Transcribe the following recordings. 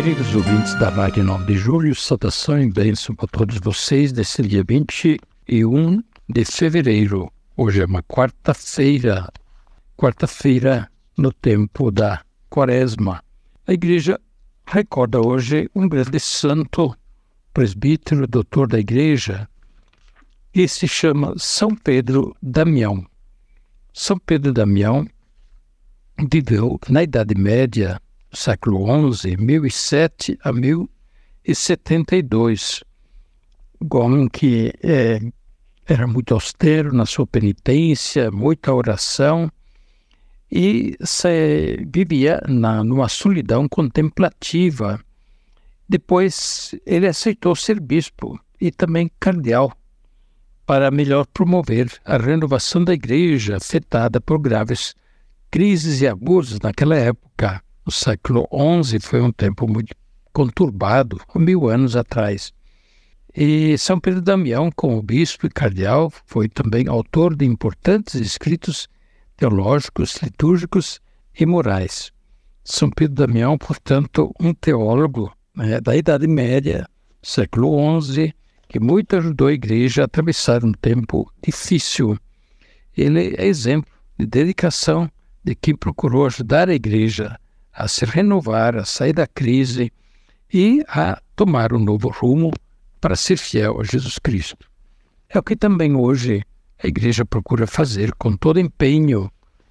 Queridos ouvintes da Rádio 9 de Julho, saudação e bênção para todos vocês nesse dia 21 de fevereiro. Hoje é uma quarta-feira, quarta-feira no tempo da quaresma. A igreja recorda hoje um grande santo, presbítero, doutor da igreja, que se chama São Pedro Damião. São Pedro Damião viveu na Idade Média, século XI, 1007 a 1072. Homem que é, era muito austero na sua penitência, muita oração e se, vivia na, numa solidão contemplativa. Depois ele aceitou ser bispo e também cardeal para melhor promover a renovação da igreja afetada por graves crises e abusos naquela época. O século XI foi um tempo muito conturbado, mil anos atrás. E São Pedro Damião, como bispo e cardeal, foi também autor de importantes escritos teológicos, litúrgicos e morais. São Pedro Damião, portanto, um teólogo né, da Idade Média, século XI, que muito ajudou a igreja a atravessar um tempo difícil. Ele é exemplo de dedicação de quem procurou ajudar a igreja a se renovar, a sair da crise e a tomar um novo rumo para ser fiel a Jesus Cristo. É o que também hoje a igreja procura fazer com todo empenho.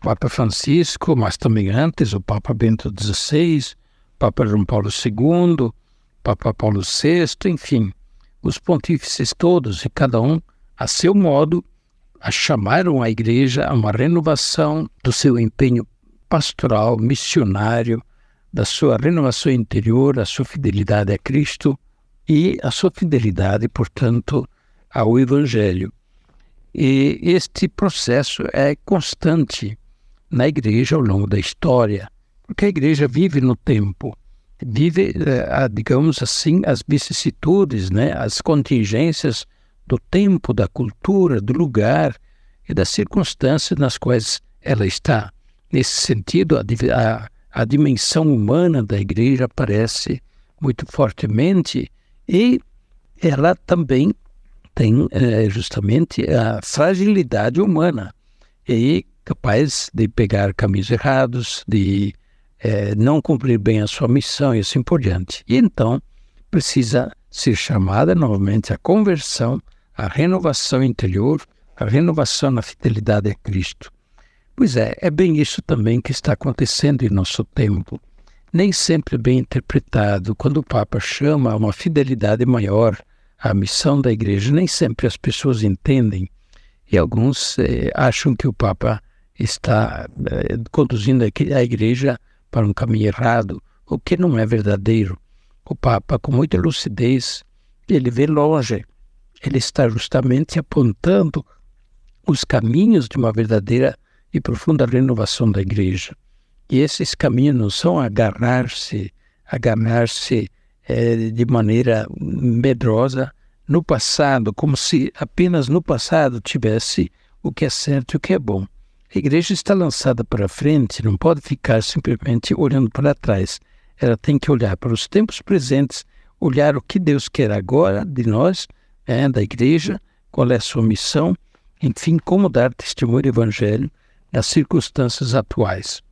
O Papa Francisco, mas também antes o Papa Bento XVI, Papa João Paulo II, Papa Paulo VI, enfim, os pontífices todos e cada um a seu modo a chamaram a igreja a uma renovação do seu empenho pastoral, missionário, da sua renovação interior, a sua fidelidade a Cristo e a sua fidelidade, portanto, ao Evangelho. E este processo é constante na igreja ao longo da história, porque a igreja vive no tempo, vive, eh, digamos assim, as vicissitudes, né, as contingências do tempo, da cultura, do lugar e das circunstâncias nas quais ela está. Nesse sentido, a, a, a dimensão humana da igreja aparece muito fortemente e ela também tem é, justamente a fragilidade humana e capaz de pegar caminhos errados, de é, não cumprir bem a sua missão e assim por diante. E então precisa ser chamada novamente à conversão, à renovação interior, à renovação na fidelidade a Cristo. Pois é, é bem isso também que está acontecendo em nosso tempo. Nem sempre bem interpretado, quando o Papa chama a uma fidelidade maior à missão da Igreja, nem sempre as pessoas entendem e alguns eh, acham que o Papa está eh, conduzindo a Igreja para um caminho errado, o que não é verdadeiro. O Papa, com muita lucidez, ele vê longe, ele está justamente apontando os caminhos de uma verdadeira e profunda renovação da igreja. E esses caminhos são agarrar-se, agarrar-se é, de maneira medrosa no passado, como se apenas no passado tivesse o que é certo e o que é bom. A igreja está lançada para frente, não pode ficar simplesmente olhando para trás. Ela tem que olhar para os tempos presentes, olhar o que Deus quer agora de nós, é, da igreja, qual é a sua missão, enfim, como dar testemunho do Evangelho nas circunstâncias atuais.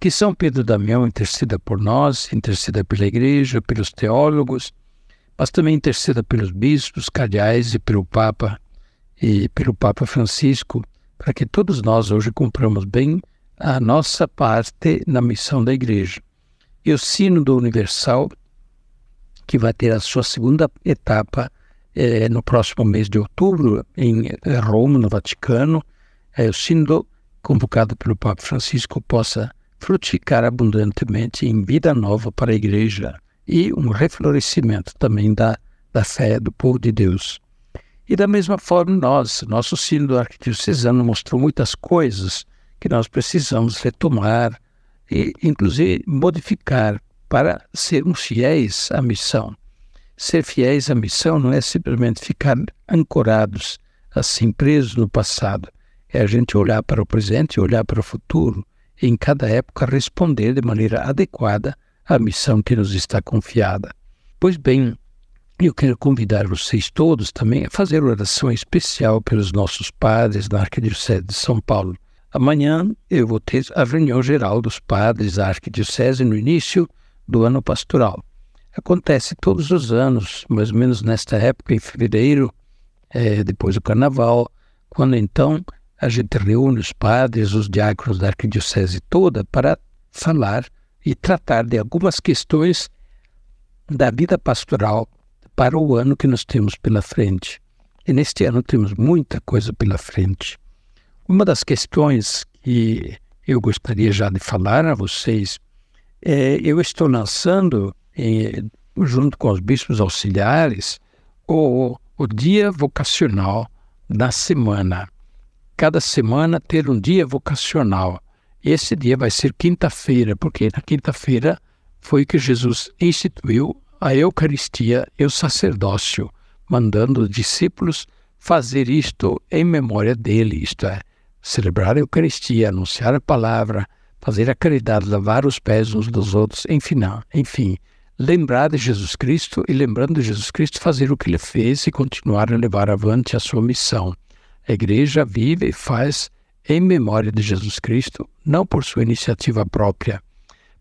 Que São Pedro Damião interceda por nós, interceda pela Igreja, pelos teólogos, mas também interceda pelos bispos, cardeais e pelo Papa e pelo Papa Francisco, para que todos nós hoje cumpramos bem a nossa parte na missão da Igreja. E o Sínodo Universal, que vai ter a sua segunda etapa eh, no próximo mês de outubro, em Roma, no Vaticano, é o Sínodo convocado pelo Papa Francisco, possa frutificar abundantemente em vida nova para a igreja e um reflorescimento também da, da fé do povo de Deus. E da mesma forma, nós, nosso sínodo arquidiocesano mostrou muitas coisas que nós precisamos retomar e, inclusive, modificar para sermos fiéis à missão. Ser fiéis à missão não é simplesmente ficar ancorados, assim, presos no passado. É a gente olhar para o presente, olhar para o futuro e, em cada época, responder de maneira adequada à missão que nos está confiada. Pois bem, eu quero convidar vocês todos também a fazer oração especial pelos nossos padres na Arquidiocese de São Paulo. Amanhã eu vou ter a reunião geral dos padres da Arquidiocese no início do ano pastoral. Acontece todos os anos, mais ou menos nesta época, em fevereiro, é, depois do carnaval, quando então a gente reúne os padres, os diáconos da arquidiocese toda para falar e tratar de algumas questões da vida pastoral para o ano que nós temos pela frente. E neste ano temos muita coisa pela frente. Uma das questões que eu gostaria já de falar a vocês é eu estou lançando, junto com os bispos auxiliares, o, o dia vocacional da semana cada semana ter um dia vocacional. Esse dia vai ser quinta-feira, porque na quinta-feira foi que Jesus instituiu a Eucaristia e o sacerdócio, mandando os discípulos fazer isto em memória dele, isto é, celebrar a Eucaristia, anunciar a palavra, fazer a caridade, lavar os pés uns dos outros, enfim, enfim, lembrar de Jesus Cristo e lembrando de Jesus Cristo fazer o que ele fez e continuar a levar avante a sua missão. A igreja vive e faz em memória de Jesus Cristo, não por sua iniciativa própria.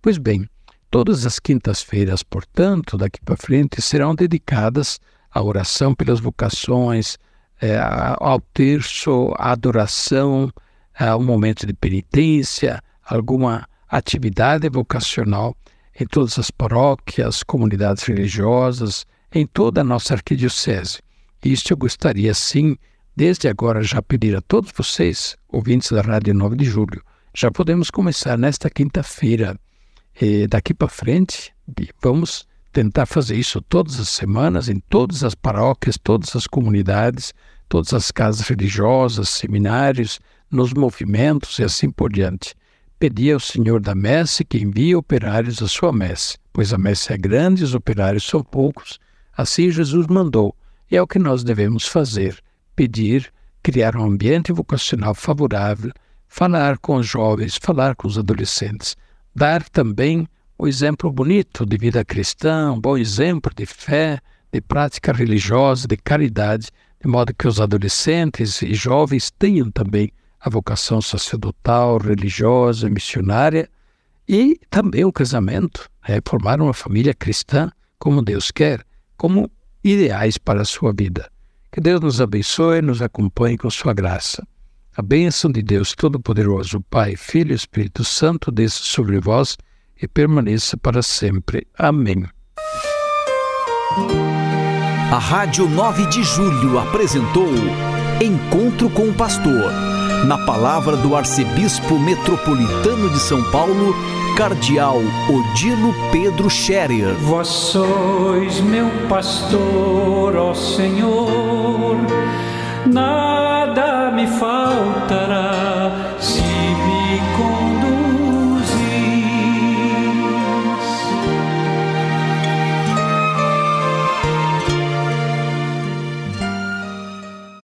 Pois bem, todas as quintas-feiras, portanto, daqui para frente, serão dedicadas à oração pelas vocações, é, ao terço, à adoração, ao momento de penitência, alguma atividade vocacional em todas as paróquias, comunidades religiosas, em toda a nossa arquidiocese. Isto eu gostaria, sim, Desde agora, já pedir a todos vocês, ouvintes da Rádio 9 de Julho, já podemos começar nesta quinta-feira. Daqui para frente, vamos tentar fazer isso todas as semanas, em todas as paróquias, todas as comunidades, todas as casas religiosas, seminários, nos movimentos e assim por diante. Pedir ao Senhor da messe que envie operários à sua messe, pois a messe é grande e os operários são poucos. Assim Jesus mandou, e é o que nós devemos fazer pedir, criar um ambiente vocacional favorável, falar com os jovens, falar com os adolescentes, dar também o exemplo bonito de vida cristã, um bom exemplo de fé, de prática religiosa, de caridade, de modo que os adolescentes e jovens tenham também a vocação sacerdotal, religiosa, missionária e também o casamento, é, formar uma família cristã como Deus quer, como ideais para a sua vida. Que Deus nos abençoe e nos acompanhe com sua graça. A bênção de Deus Todo-Poderoso, Pai, Filho e Espírito Santo, desça sobre vós e permaneça para sempre. Amém. A Rádio 9 de Julho apresentou Encontro com o Pastor, na palavra do Arcebispo Metropolitano de São Paulo, Cardeal Odilo Pedro Scherer. Vós sois meu pastor, ó Senhor, nada me faltará